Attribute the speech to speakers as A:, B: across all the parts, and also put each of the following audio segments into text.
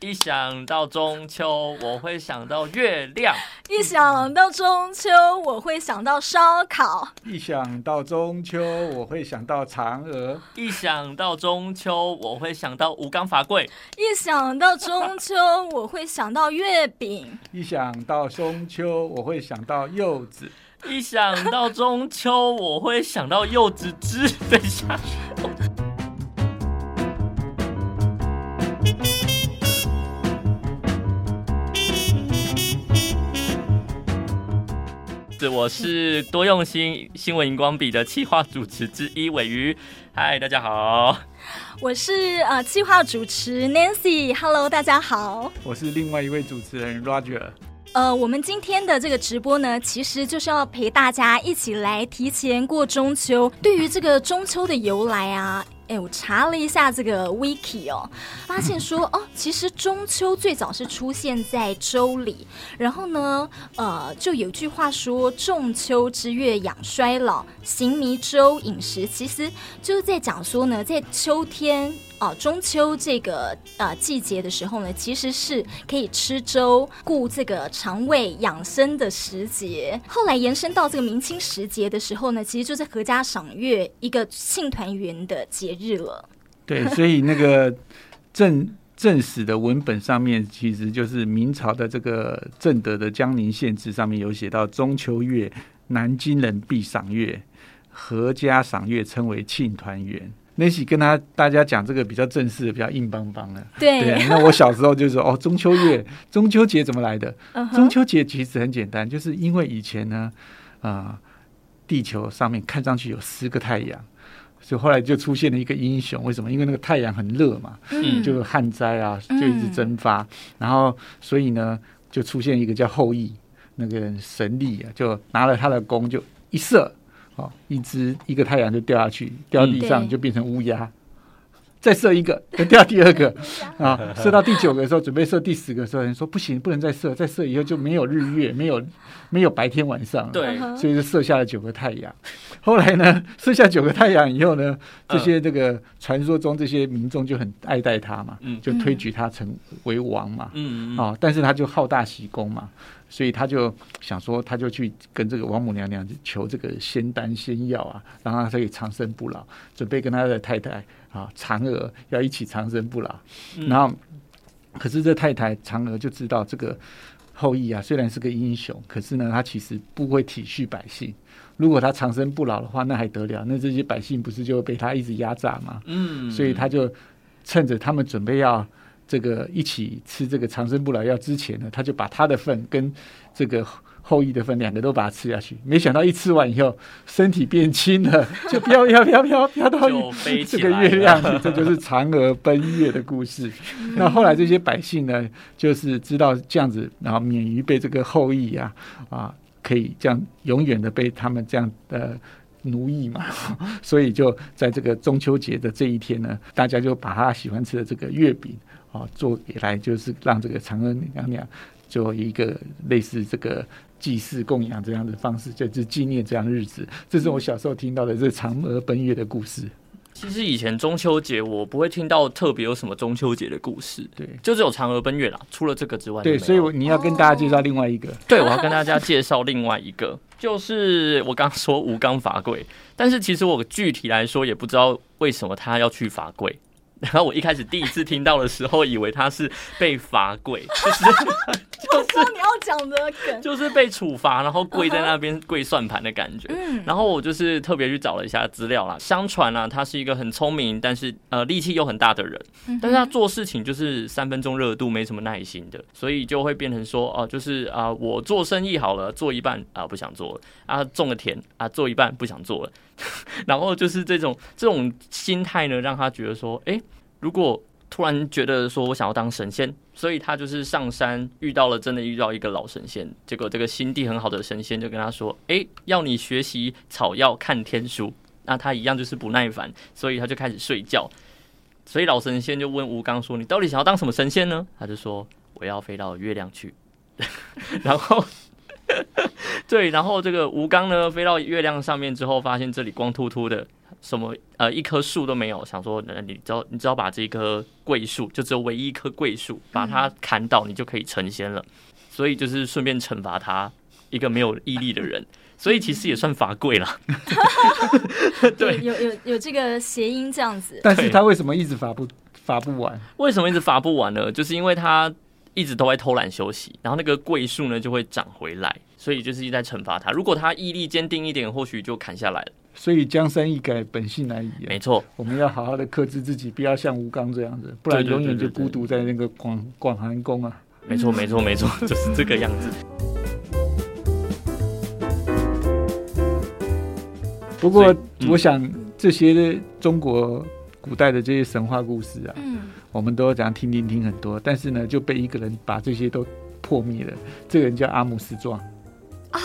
A: 一想到中秋，我会想到月亮；
B: 一想到中秋，我会想到烧烤；
C: 一想到中秋，我会想到嫦娥；
A: 一想到中秋，我会想到吴刚伐桂；
B: 一想到中秋，我会想到月饼；
C: 一想到中秋，我会想到柚子；
A: 一想到中秋，我会想到柚子汁。等一下。我是多用心新闻荧光笔的企划主持之一尾鱼，嗨，大家好。
B: 我是呃企划主持 Nancy，Hello，大家好。
C: 我是另外一位主持人 Roger。
B: 呃，我们今天的这个直播呢，其实就是要陪大家一起来提前过中秋。对于这个中秋的由来啊。哎，我查了一下这个 wiki 哦，发现说哦，其实中秋最早是出现在周礼，然后呢，呃，就有句话说“仲秋之月养衰老，行迷粥饮食”，其实就是在讲说呢，在秋天。哦，中秋这个呃季节的时候呢，其实是可以吃粥、顾这个肠胃养生的时节。后来延伸到这个明清时节的时候呢，其实就是阖家赏月一个庆团圆的节日了。
C: 对，所以那个正正史的文本上面，其实就是明朝的这个正德的江宁县志上面有写到：中秋月，南京人必赏月，阖家赏月称为庆团圆。那起跟他大家讲这个比较正式的，比较硬邦邦的。
B: 对，
C: 对，那我小时候就说哦，中秋月，中秋节怎么来的？Uh huh. 中秋节其实很简单，就是因为以前呢，啊、呃，地球上面看上去有十个太阳，所以后来就出现了一个英雄。为什么？因为那个太阳很热嘛，嗯，就旱灾啊，就一直蒸发，嗯、然后所以呢，就出现一个叫后羿，那个神力啊，就拿了他的弓就一射。哦，一只一个太阳就掉下去，掉地上就变成乌鸦，嗯、再射一个，再掉第二个 啊，射到第九个的时候，准备射第十个的时候，人说不行，不能再射，再射以后就没有日月，没有没有白天晚上，
A: 对，
C: 所以就射下了九个太阳。后来呢，射下九个太阳以后呢，这些这个传说中这些民众就很爱戴他嘛，就推举他成为王嘛，嗯啊，但是他就好大喜功嘛。所以他就想说，他就去跟这个王母娘娘求这个仙丹仙药啊，让他可以长生不老，准备跟他的太太啊嫦娥要一起长生不老。然后，可是这太太嫦娥就知道这个后羿啊，虽然是个英雄，可是呢，他其实不会体恤百姓。如果他长生不老的话，那还得了？那这些百姓不是就会被他一直压榨吗？嗯，所以他就趁着他们准备要。这个一起吃这个长生不老药之前呢，他就把他的份跟这个后羿的分两个都把它吃下去。没想到一吃完以后，身体变轻了，就飘飘飘飘飘到这个月亮去。这就是嫦娥奔月的故事。那后来这些百姓呢，就是知道这样子，然后免于被这个后羿呀啊，啊，可以这样永远的被他们这样的奴役嘛。所以就在这个中秋节的这一天呢，大家就把他喜欢吃的这个月饼。啊，做给来就是让这个嫦娥娘娘做一个类似这个祭祀供养这样的方式，就是纪念这样的日子。这是我小时候听到的这嫦娥奔月的故事。
A: 其实以前中秋节我不会听到特别有什么中秋节的故事，
C: 对，
A: 就只有嫦娥奔月啦。除了这个之外，
C: 对，所以你要跟大家介绍另外一个。
A: 对，我要跟大家介绍另外一个，就是我刚刚说吴刚伐桂，但是其实我具体来说也不知道为什么他要去伐桂。然后我一开始第一次听到的时候，以为他是被罚跪，就是
B: 就是你要讲的梗，
A: 就是被处罚，然后跪在那边跪算盘的感觉。嗯，然后我就是特别去找了一下资料啦。相传啊，他是一个很聪明，但是呃力气又很大的人，但是他做事情就是三分钟热度，没什么耐心的，所以就会变成说哦、呃，就是啊、呃，我做生意好了，做一半啊、呃、不想做了啊，种个田啊做一半不想做了。然后就是这种这种心态呢，让他觉得说，哎，如果突然觉得说我想要当神仙，所以他就是上山遇到了真的遇到一个老神仙，结果这个心地很好的神仙就跟他说，哎，要你学习草药看天书，那他一样就是不耐烦，所以他就开始睡觉。所以老神仙就问吴刚说，你到底想要当什么神仙呢？他就说，我要飞到月亮去。然后。对，然后这个吴刚呢，飞到月亮上面之后，发现这里光秃秃的，什么呃一棵树都没有，想说，你只要你只要把这棵桂树，就只有唯一一棵桂树，把它砍倒，你就可以成仙了。所以就是顺便惩罚他一个没有毅力的人，所以其实也算罚跪了。
B: 对，有有有这个谐音这样子。
C: 但是他为什么一直罚不罚不完？
A: 为什么一直罚不完呢？就是因为他。一直都在偷懒休息，然后那个桂树呢就会长回来，所以就是一直在惩罚他。如果他毅力坚定一点，或许就砍下来了。
C: 所以江山易改，本性难移。
A: 没错，
C: 我们要好好的克制自己，不要像吴刚这样子，不然永远就孤独在那个广广寒宫啊。
A: 没错，没错，没错，就是这个样子。
C: 不过，我想这些中国古代的这些神话故事啊。嗯我们都讲听听听很多，但是呢，就被一个人把这些都破灭了。这个人叫阿姆斯壮。
B: 啊，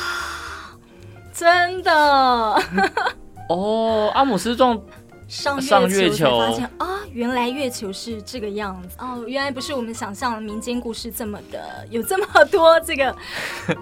B: 真的。
A: 哦，阿姆斯壮
B: 上上月球发现啊，原来月球是这个样子。哦，原来不是我们想象的民间故事这么的有这么多这个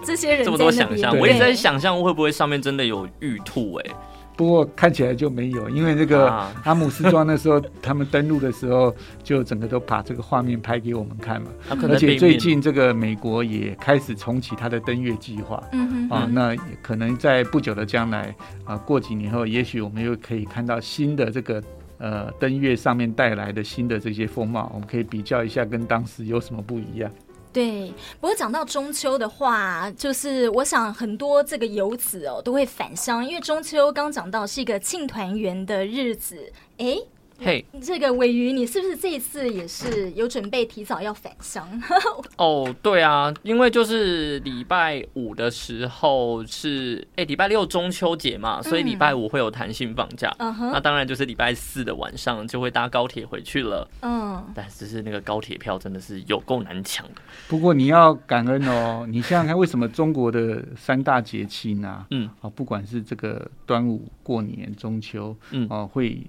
B: 这些人
A: 这么多想象，我一直在想象会不会上面真的有玉兔哎、欸。
C: 不过看起来就没有，因为这个阿姆斯壮那时候他们登陆的时候，就整个都把这个画面拍给我们看嘛。而且最近这个美国也开始重启它的登月计划。嗯啊，那可能在不久的将来啊，过几年后，也许我们又可以看到新的这个呃登月上面带来的新的这些风貌，我们可以比较一下跟当时有什么不一样。
B: 对，不过讲到中秋的话，就是我想很多这个游子哦都会返乡，因为中秋刚讲到是一个庆团圆的日子，哎。
A: 嘿，hey,
B: 这个尾鱼，你是不是这一次也是有准备提早要返乡？
A: 哦，oh, 对啊，因为就是礼拜五的时候是哎礼拜六中秋节嘛，所以礼拜五会有弹性放假。嗯哼，那当然就是礼拜四的晚上就会搭高铁回去了。嗯，但只是那个高铁票真的是有够难抢的。
C: 不过你要感恩哦，你想想看，为什么中国的三大节气呢？嗯，啊，不管是这个端午、过年、中秋，嗯，啊会。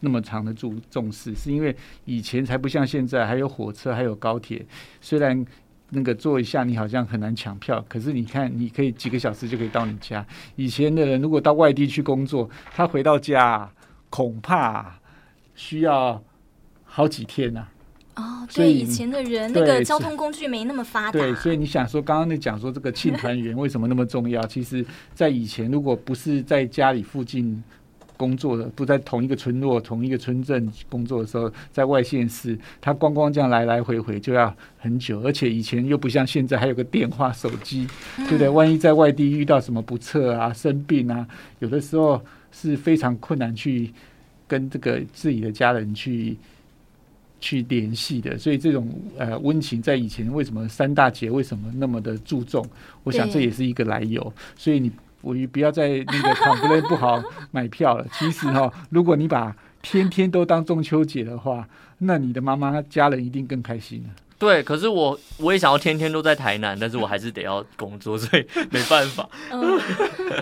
C: 那么长的注重视，是因为以前才不像现在，还有火车，还有高铁。虽然那个坐一下你好像很难抢票，可是你看，你可以几个小时就可以到你家。以前的人如果到外地去工作，他回到家恐怕需要好几天呐。
B: 哦，对，以前的人那个交通工具没那么发达。
C: 对，所以你想说，刚刚那讲说这个庆团圆为什么那么重要？其实，在以前如果不是在家里附近。工作的不在同一个村落、同一个村镇工作的时候，在外县市，他光光这样来来回回就要很久，而且以前又不像现在还有个电话、手机，对不对？万一在外地遇到什么不测啊、生病啊，有的时候是非常困难去跟这个自己的家人去去联系的。所以这种呃温情，在以前为什么三大节为什么那么的注重？我想这也是一个来由。所以你。我不要在那个 complain 不好 买票了。其实哈，如果你把天天都当中秋节的话，那你的妈妈家人一定更开心。
A: 对，可是我我也想要天天都在台南，但是我还是得要工作，所以没办法。
B: 嗯，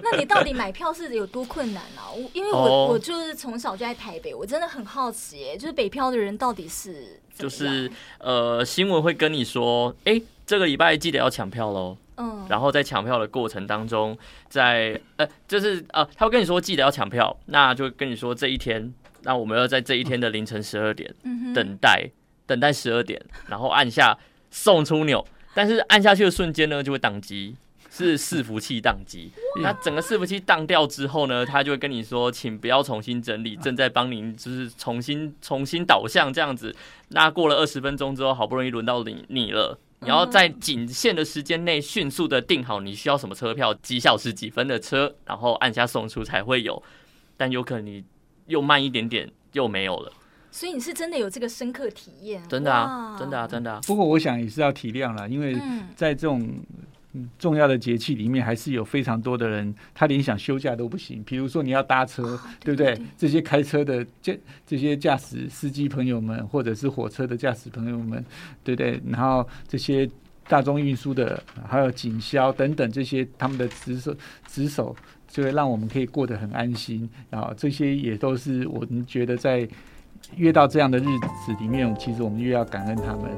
B: 那你到底买票是有多困难呢？我因为我我就是从小就在台北，我真的很好奇，就是北漂的人到底是
A: 就是呃，新闻会跟你说，哎，这个礼拜记得要抢票喽。嗯，然后在抢票的过程当中，在呃，就是呃，他会跟你说记得要抢票，那就跟你说这一天，那我们要在这一天的凌晨十二点等待，等待十二点，然后按下送出钮，但是按下去的瞬间呢，就会宕机，是伺服器宕机。那整个伺服器宕掉之后呢，他就会跟你说，请不要重新整理，正在帮您就是重新重新导向这样子。那过了二十分钟之后，好不容易轮到你你了。你要在仅限的时间内迅速的订好你需要什么车票，几小时几分的车，然后按下送出才会有。但有可能你又慢一点点，又没有了。
B: 所以你是真的有这个深刻体验？
A: 真的啊，真的啊，真的啊。
C: 不过我想也是要体谅了，因为在这种。重要的节气里面，还是有非常多的人，他连想休假都不行。比如说你要搭车，哦、对不对？对对对，这些开车的驾这些驾驶司机朋友们，或者是火车的驾驶朋友们，对不对？然后这些大众运输的，还有警消等等这些他们的职守职守，就会让我们可以过得很安心。然后这些也都是我们觉得在越到这样的日子里面，其实我们越要感恩他们。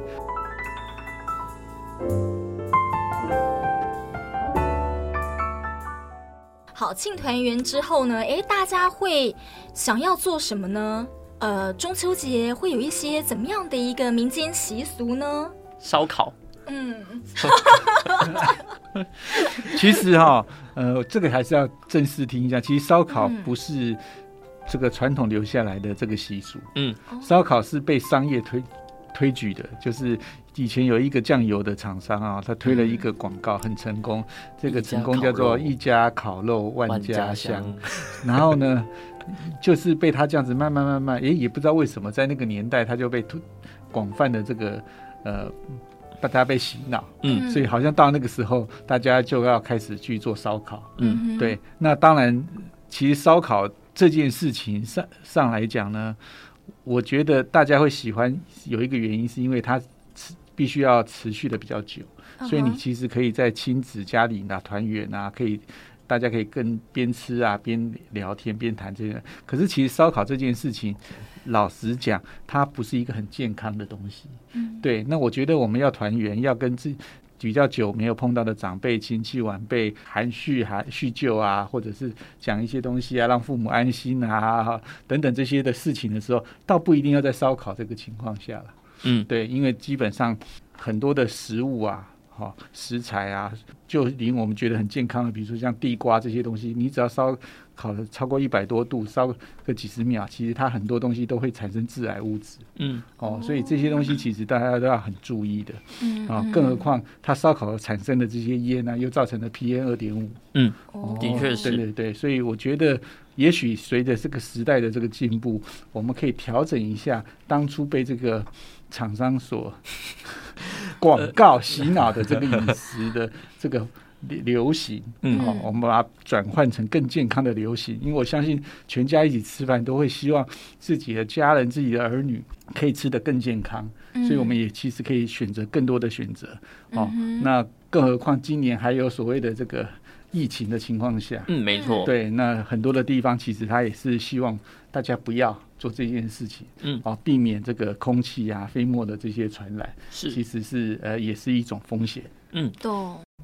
B: 好，庆团圆之后呢，哎，大家会想要做什么呢？呃，中秋节会有一些怎么样的一个民间习俗呢？
A: 烧烤。
B: 嗯。
C: 其实哈，呃，这个还是要正式听一下。其实烧烤不是这个传统留下来的这个习俗。嗯。烧烤是被商业推推举的，就是。以前有一个酱油的厂商啊，他推了一个广告，很成功。这个成功叫做“一家烤肉万家香”。然后呢，就是被他这样子慢慢慢慢，也，也不知道为什么，在那个年代他就被广泛的这个呃，大家被洗脑。嗯，所以好像到那个时候，大家就要开始去做烧烤。嗯，对。那当然，其实烧烤这件事情上上来讲呢，我觉得大家会喜欢有一个原因，是因为它。必须要持续的比较久，所以你其实可以在亲子家里啊团圆啊，可以大家可以跟边吃啊边聊天边谈这个。可是其实烧烤这件事情，老实讲，它不是一个很健康的东西。嗯，对。那我觉得我们要团圆，要跟自比较久没有碰到的长辈、亲戚、晚辈含蓄含叙旧啊，或者是讲一些东西啊，让父母安心啊等等这些的事情的时候，倒不一定要在烧烤这个情况下了。嗯，对，因为基本上很多的食物啊，哈、哦，食材啊，就令我们觉得很健康的，比如说像地瓜这些东西，你只要烧烤的超过一百多度，烧个几十秒，其实它很多东西都会产生致癌物质。嗯，哦，所以这些东西其实大家都要很注意的。嗯，啊、哦，更何况它烧烤产生的这些烟呢、啊，又造成了 PM 二点五。嗯，哦、的确是。对对对，所以我觉得。也许随着这个时代的这个进步，我们可以调整一下当初被这个厂商所 广告洗脑的这个饮食的 这个流行，嗯，好，我们把它转换成更健康的流行。因为我相信全家一起吃饭都会希望自己的家人、自己的儿女可以吃得更健康，所以我们也其实可以选择更多的选择。哦，那更何况今年还有所谓的这个。疫情的情况下，
A: 嗯，没错，
C: 对，那很多的地方其实他也是希望大家不要做这件事情，嗯，啊，避免这个空气啊、飞沫的这些传染，是，其实是呃，也是一种风险，嗯，对。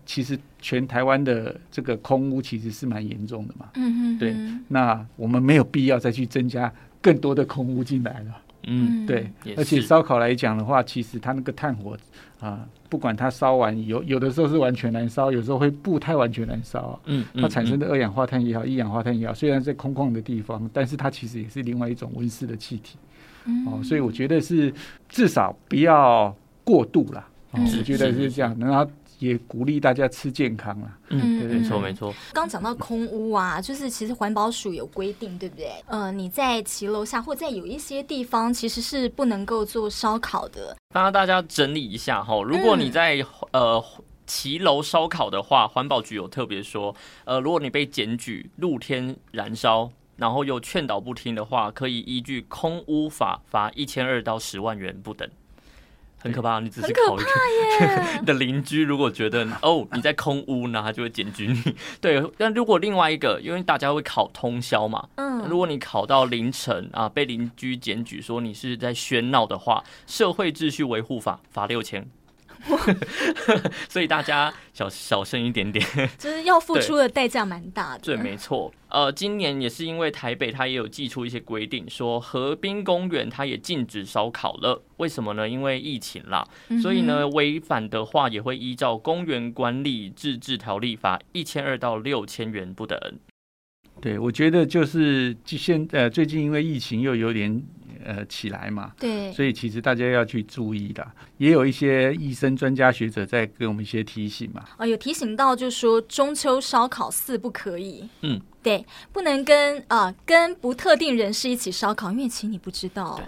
C: 其实全台湾的这个空污其实是蛮严重的嘛，嗯嗯，对，那我们没有必要再去增加更多的空污进来了。嗯，对，而且烧烤来讲的话，其实它那个炭火啊，不管它烧完有有的时候是完全燃烧，有时候会不太完全燃烧。嗯，它产生的二氧化碳也好，一氧化碳也好，虽然在空旷的地方，但是它其实也是另外一种温室的气体。哦，所以我觉得是至少不要过度了。哦，我觉得是这样，然后。也鼓励大家吃健康啦。
A: 嗯，对，没错，没错。
B: 刚讲到空屋啊，就是其实环保署有规定，对不对？呃，你在骑楼下或在有一些地方，其实是不能够做烧烤的。
A: 帮大家整理一下哈，如果你在呃骑楼烧烤的话，环保局有特别说，呃，如果你被检举露天燃烧，然后又劝导不听的话，可以依据空屋法罚一千二到十万元不等。很可怕，你只是考虑 你的邻居，如果觉得哦你在空屋，那，他就会检举你。对，但如果另外一个，因为大家会考通宵嘛，嗯，如果你考到凌晨啊，被邻居检举说你是在喧闹的话，社会秩序维护法罚六千。所以大家小小声一点点，
B: 就是要付出的代价蛮大的。
A: 对，没错。呃，今年也是因为台北，它也有寄出一些规定，说河滨公园它也禁止烧烤了。为什么呢？因为疫情啦。所以呢，违反的话也会依照公园管理自治条例罚一千二到六千元不等。
C: 对，我觉得就是现呃最近因为疫情又有点。呃，起来嘛，对，所以其实大家要去注意的，也有一些医生、专家学者在给我们一些提醒嘛。
B: 哦，有提醒到，就是说中秋烧烤四不可以。嗯，对，不能跟啊、呃、跟不特定人士一起烧烤，因为其实你不知道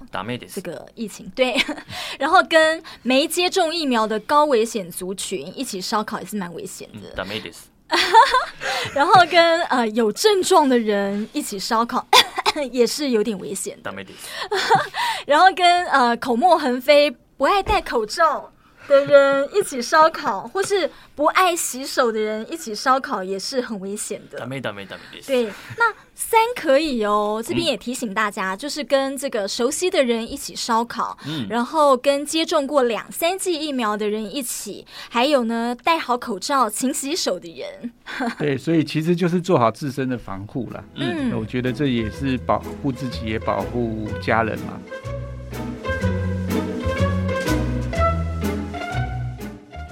B: 这个疫情。对，然后跟没接种疫苗的高危险族群一起烧烤也是蛮危险的。
A: 嗯
B: 然后跟呃有症状的人一起烧烤 也是有点危险的。然后跟呃口沫横飞、不爱戴口罩的人一起烧烤，或是不爱洗手的人一起烧烤，也是很危险的。
A: 没没没
B: 对，那三可以哦。这边也提醒大家，嗯、就是跟这个熟悉的人一起烧烤，嗯，然后跟接种过两三剂疫苗的人一起，还有呢，戴好口罩、勤洗手的人。
C: 对，所以其实就是做好自身的防护了。嗯，我觉得这也是保护自己，也保护家人嘛。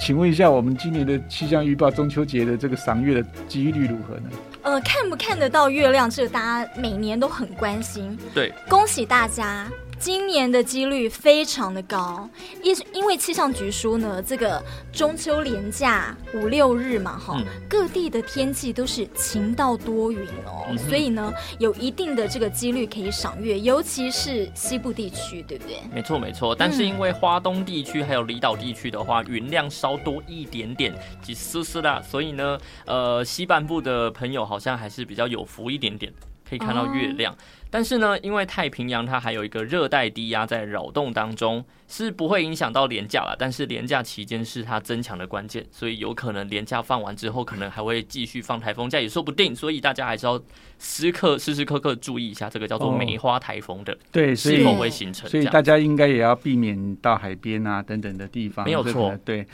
C: 请问一下，我们今年的气象预报，中秋节的这个赏月的几率如何呢？
B: 呃，看不看得到月亮，这个大家每年都很关心。
A: 对，
B: 恭喜大家。今年的几率非常的高，因因为气象局说呢，这个中秋连假五六日嘛，哈、嗯，各地的天气都是晴到多云哦，嗯、所以呢，有一定的这个几率可以赏月，尤其是西部地区，对不对？
A: 没错没错，但是因为花东地区还有离岛地区的话，云量稍多一点点，几丝丝的，所以呢，呃，西半部的朋友好像还是比较有福一点点。可以看到月亮，哦、但是呢，因为太平洋它还有一个热带低压在扰动当中，是不会影响到廉价了。但是廉价期间是它增强的关键，所以有可能廉价放完之后，可能还会继续放台风假也说不定。所以大家还是要时刻时时刻刻注意一下这个叫做梅花台风的、哦、对是否会形成。
C: 所以大家应该也要避免到海边啊等等的地方。
A: 没有错，
C: 对。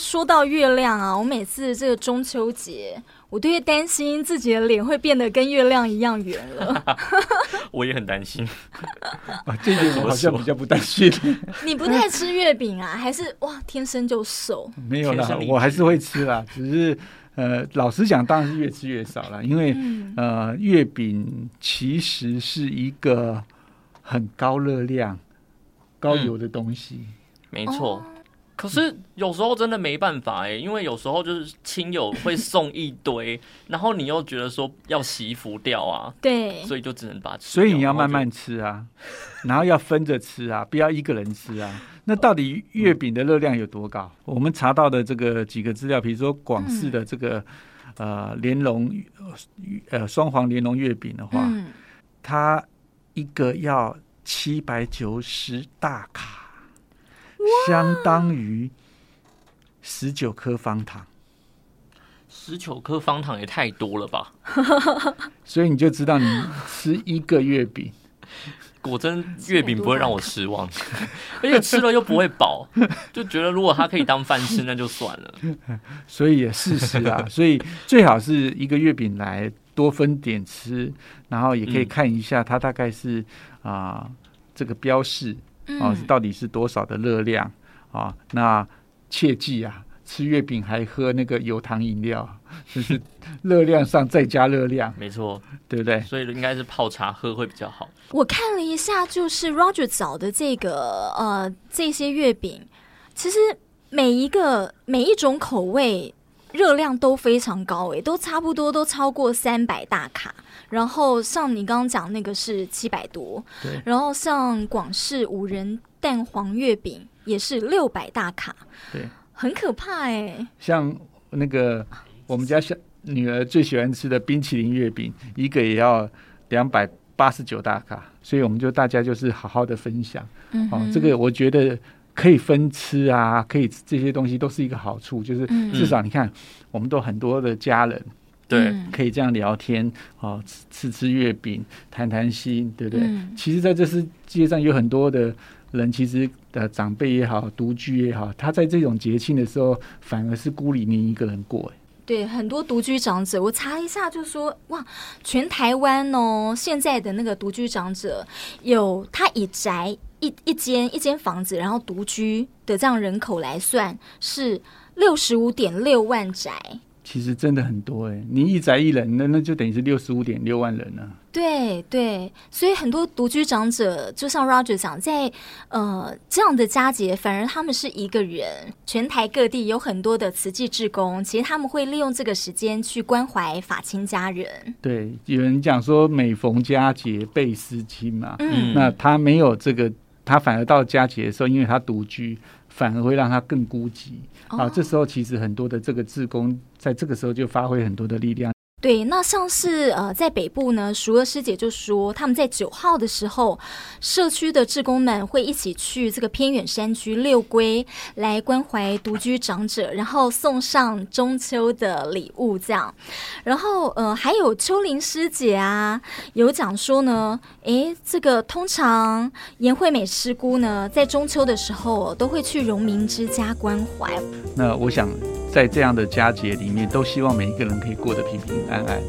B: 说到月亮啊，我每次这个中秋节，我都会担心自己的脸会变得跟月亮一样圆了。
A: 我也很担心。
C: 啊，这点 我好像比较不担心。
B: 你不太吃月饼啊？还是哇，天生就瘦？
C: 没有啦，我还是会吃啦。只是呃，老实讲，当然是越吃越少了。因为、嗯、呃，月饼其实是一个很高热量、高油的东西。
A: 嗯、没错。哦可是有时候真的没办法哎，因为有时候就是亲友会送一堆，然后你又觉得说要惜福掉啊，
B: 对，
A: 所以就只能把。
C: 所以你要慢慢吃啊，然后要分着吃啊，不要一个人吃啊。那到底月饼的热量有多高？我们查到的这个几个资料，比如说广式的这个呃莲蓉呃双黄莲蓉月饼的话，它一个要七百九十大卡。相当于十九颗方糖，
A: 十九颗方糖也太多了吧？
C: 所以你就知道，你吃一个月饼，
A: 果真月饼不会让我失望，而且吃了又不会饱，就觉得如果它可以当饭吃，那就算了。
C: 所以也事实啊，所以最好是一个月饼来多分点吃，然后也可以看一下它大概是啊、呃、这个标示。哦，到底是多少的热量啊？那切记啊，吃月饼还喝那个有糖饮料，就是热量上再加热量，
A: 没错，
C: 对不对？
A: 所以应该是泡茶喝会比较好。
B: 我看了一下，就是 Roger 找的这个呃这些月饼，其实每一个每一种口味热量都非常高，诶，都差不多都超过三百大卡。然后像你刚刚讲那个是七百多，对。然后像广式五仁蛋黄月饼也是六百大卡，
C: 对，
B: 很可怕哎。
C: 像那个我们家小女儿最喜欢吃的冰淇淋月饼，一个也要两百八十九大卡，所以我们就大家就是好好的分享。嗯，哦，这个我觉得可以分吃啊，可以这些东西都是一个好处，就是至少你看，嗯，我们都很多的家人。对，可以这样聊天，哦，吃吃吃月饼，谈谈心，对不对？嗯、其实，在这世界上有很多的人，其实的长辈也好，独居也好，他在这种节庆的时候，反而是孤零零一个人过。
B: 对，很多独居长者，我查一下，就说哇，全台湾哦，现在的那个独居长者，有他以宅一一间一间房子，然后独居的这样人口来算，是六十五点六万宅。
C: 其实真的很多哎，你一宅一人，那那就等于是六十五点六万人了。
B: 对对，所以很多独居长者，就像 Roger 讲，在呃这样的佳节，反而他们是一个人。全台各地有很多的慈济志工，其实他们会利用这个时间去关怀法亲家人。
C: 对，有人讲说每逢佳节倍思亲嘛，嗯，那他没有这个，他反而到佳节的时候，因为他独居。反而会让他更孤寂啊！这时候其实很多的这个志工在这个时候就发挥很多的力量。
B: 对，那像是呃，在北部呢，淑娥师姐就说，他们在九号的时候，社区的志工们会一起去这个偏远山区遛龟，来关怀独居长者，然后送上中秋的礼物，这样。然后呃，还有秋玲师姐啊，有讲说呢，诶，这个通常颜惠美师姑呢，在中秋的时候都会去荣民之家关怀。
C: 那我想。在这样的佳节里面，都希望每一个人可以过得平平安安。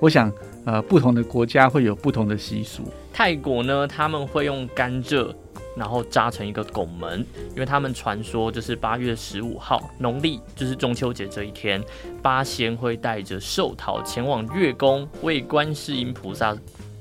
C: 我想，呃，不同的国家会有不同的习俗。
A: 泰国呢，他们会用甘蔗，然后扎成一个拱门，因为他们传说就是八月十五号，农历就是中秋节这一天，八仙会带着寿桃前往月宫为观世音菩萨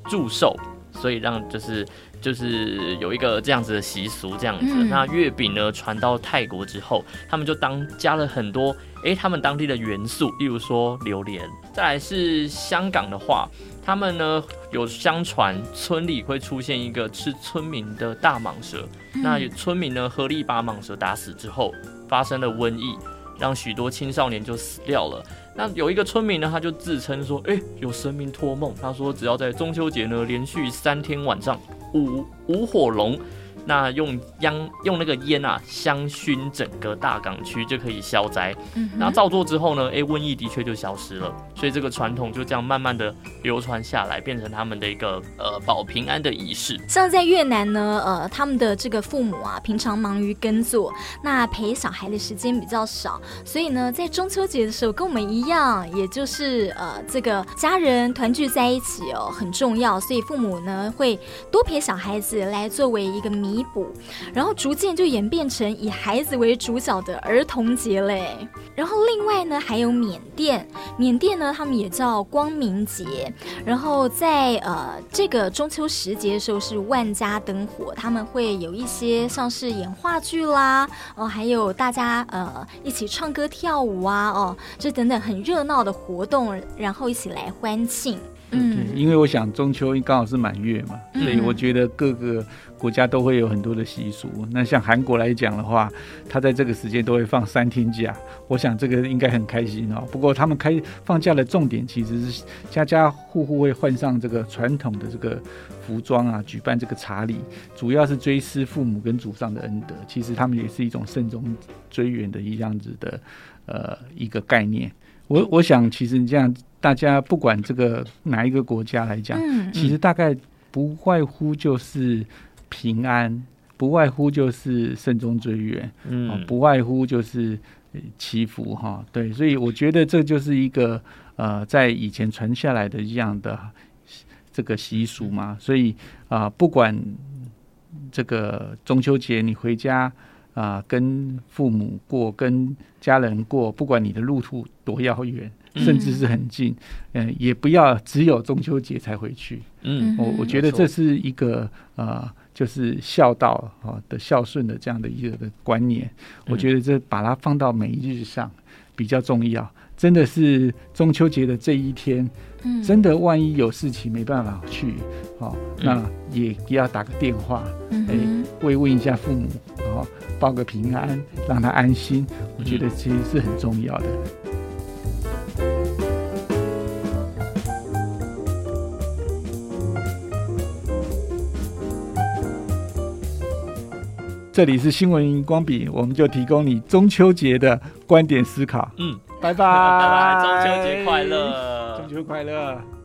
A: 祝寿，所以让就是。就是有一个这样子的习俗，这样子。嗯、那月饼呢，传到泰国之后，他们就当加了很多诶，他们当地的元素，例如说榴莲。再来是香港的话，他们呢有相传村里会出现一个吃村民的大蟒蛇，嗯、那村民呢合力把蟒蛇打死之后，发生了瘟疫，让许多青少年就死掉了。那有一个村民呢，他就自称说，诶，有神明托梦，他说只要在中秋节呢连续三天晚上。舞舞火龙。那用烟用那个烟啊，香熏整个大港区就可以消灾。嗯，然后照做之后呢，哎，瘟疫的确就消失了。所以这个传统就这样慢慢的流传下来，变成他们的一个呃保平安的仪式。
B: 像在越南呢，呃，他们的这个父母啊，平常忙于耕作，那陪小孩的时间比较少，所以呢，在中秋节的时候跟我们一样，也就是呃这个家人团聚在一起哦，很重要。所以父母呢会多陪小孩子来作为一个弥。弥补，然后逐渐就演变成以孩子为主角的儿童节嘞。然后另外呢，还有缅甸，缅甸呢，他们也叫光明节。然后在呃这个中秋时节的时候是万家灯火，他们会有一些像是演话剧啦，哦，还有大家呃一起唱歌跳舞啊，哦，这等等很热闹的活动，然后一起来欢庆。
C: 嗯，因为我想中秋刚好是满月嘛，所以我觉得各个国家都会有很多的习俗。那像韩国来讲的话，他在这个时间都会放三天假，我想这个应该很开心哦。不过他们开放假的重点其实是家家户户会换上这个传统的这个服装啊，举办这个茶礼，主要是追思父母跟祖上的恩德。其实他们也是一种慎终追远的一样子的呃一个概念。我我想其实你这样。大家不管这个哪一个国家来讲，其实大概不外乎就是平安，不外乎就是慎终追远，嗯，不外乎就是祈福哈。对，所以我觉得这就是一个呃，在以前传下来的一样的这个习俗嘛。所以啊、呃，不管这个中秋节你回家啊、呃，跟父母过，跟家人过，不管你的路途多遥远。甚至是很近，嗯，也不要只有中秋节才回去。嗯，我我觉得这是一个呃，就是孝道啊的孝顺的这样的一个的观念。我觉得这把它放到每一日上比较重要。真的是中秋节的这一天，真的万一有事情没办法去，哦，那也要打个电话，哎，慰问一下父母，然后报个平安，让他安心。我觉得其实是很重要的。这里是新闻荧光笔，我们就提供你中秋节的观点思考。嗯，拜拜，拜拜，
A: 中秋节快乐，
C: 中秋快乐。